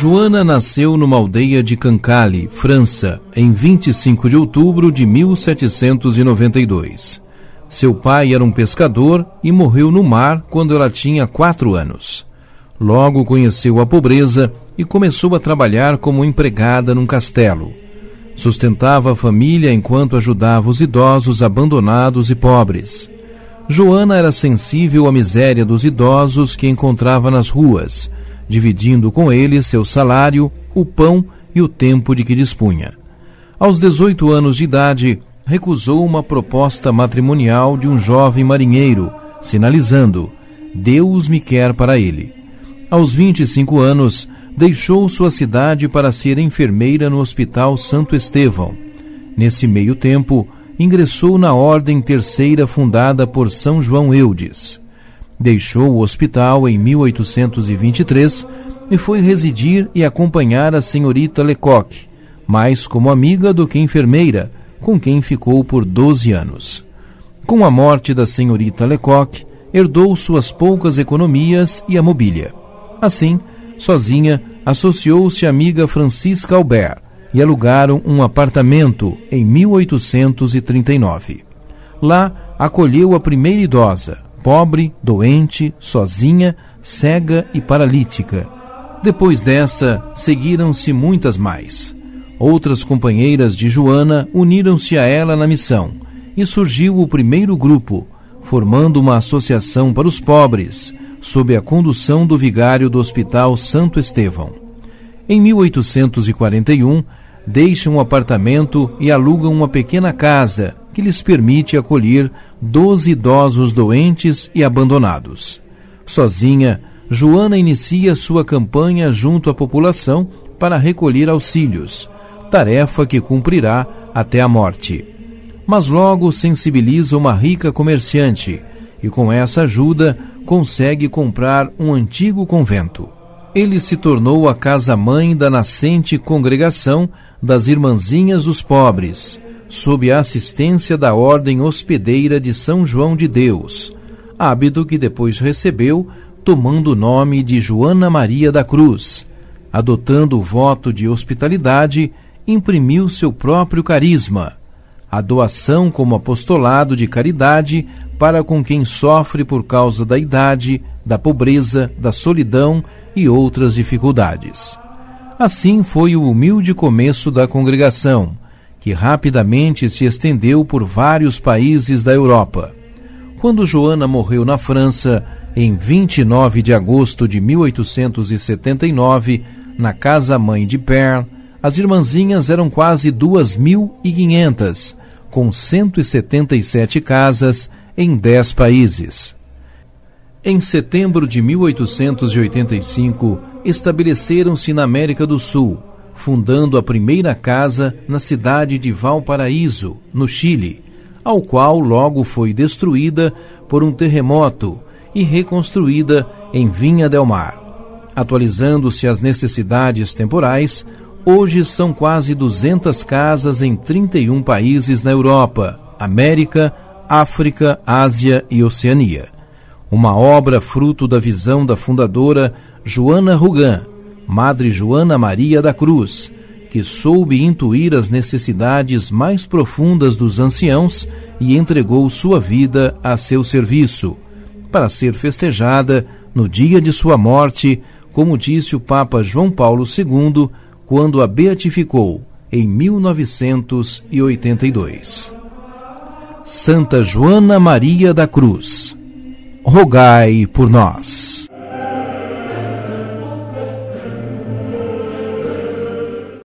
Joana nasceu numa aldeia de Cancale, França, em 25 de outubro de 1792. Seu pai era um pescador e morreu no mar quando ela tinha quatro anos. Logo conheceu a pobreza e começou a trabalhar como empregada num castelo. Sustentava a família enquanto ajudava os idosos abandonados e pobres. Joana era sensível à miséria dos idosos que encontrava nas ruas, dividindo com eles seu salário, o pão e o tempo de que dispunha. Aos 18 anos de idade, recusou uma proposta matrimonial de um jovem marinheiro, sinalizando: Deus me quer para ele. Aos 25 anos, deixou sua cidade para ser enfermeira no Hospital Santo Estevão. Nesse meio tempo, ingressou na Ordem Terceira fundada por São João Eudes. Deixou o hospital em 1823 e foi residir e acompanhar a senhorita Lecoq, mais como amiga do que enfermeira, com quem ficou por 12 anos. Com a morte da senhorita Lecoq, herdou suas poucas economias e a mobília. Assim, sozinha, associou-se à amiga Francisca Albert, e alugaram um apartamento em 1839. Lá acolheu a primeira idosa, pobre, doente, sozinha, cega e paralítica. Depois dessa, seguiram-se muitas mais. Outras companheiras de Joana uniram-se a ela na missão e surgiu o primeiro grupo, formando uma associação para os pobres, sob a condução do vigário do Hospital Santo Estevão. Em 1841, deixam um apartamento e alugam uma pequena casa que lhes permite acolher 12 idosos doentes e abandonados. Sozinha, Joana inicia sua campanha junto à população para recolher auxílios, tarefa que cumprirá até a morte. Mas logo sensibiliza uma rica comerciante e, com essa ajuda, consegue comprar um antigo convento. Ele se tornou a casa-mãe da nascente congregação das Irmãzinhas dos Pobres, sob a assistência da Ordem Hospedeira de São João de Deus, hábito que depois recebeu tomando o nome de Joana Maria da Cruz. Adotando o voto de hospitalidade, imprimiu seu próprio carisma, a doação como apostolado de caridade para com quem sofre por causa da idade, da pobreza, da solidão e outras dificuldades. Assim foi o humilde começo da congregação, que rapidamente se estendeu por vários países da Europa. Quando Joana morreu na França, em 29 de agosto de 1879, na casa-mãe de Perle, as irmãzinhas eram quase 2.500, com 177 casas em 10 países. Em setembro de 1885, estabeleceram-se na América do Sul, fundando a primeira casa na cidade de Valparaíso, no Chile, ao qual logo foi destruída por um terremoto e reconstruída em Vinha del Mar. Atualizando-se às necessidades temporais, hoje são quase 200 casas em 31 países na Europa, América, África, Ásia e Oceania uma obra fruto da visão da fundadora Joana Rugan, Madre Joana Maria da Cruz, que soube intuir as necessidades mais profundas dos anciãos e entregou sua vida a seu serviço, para ser festejada no dia de sua morte, como disse o Papa João Paulo II quando a beatificou em 1982. Santa Joana Maria da Cruz rogai por nós.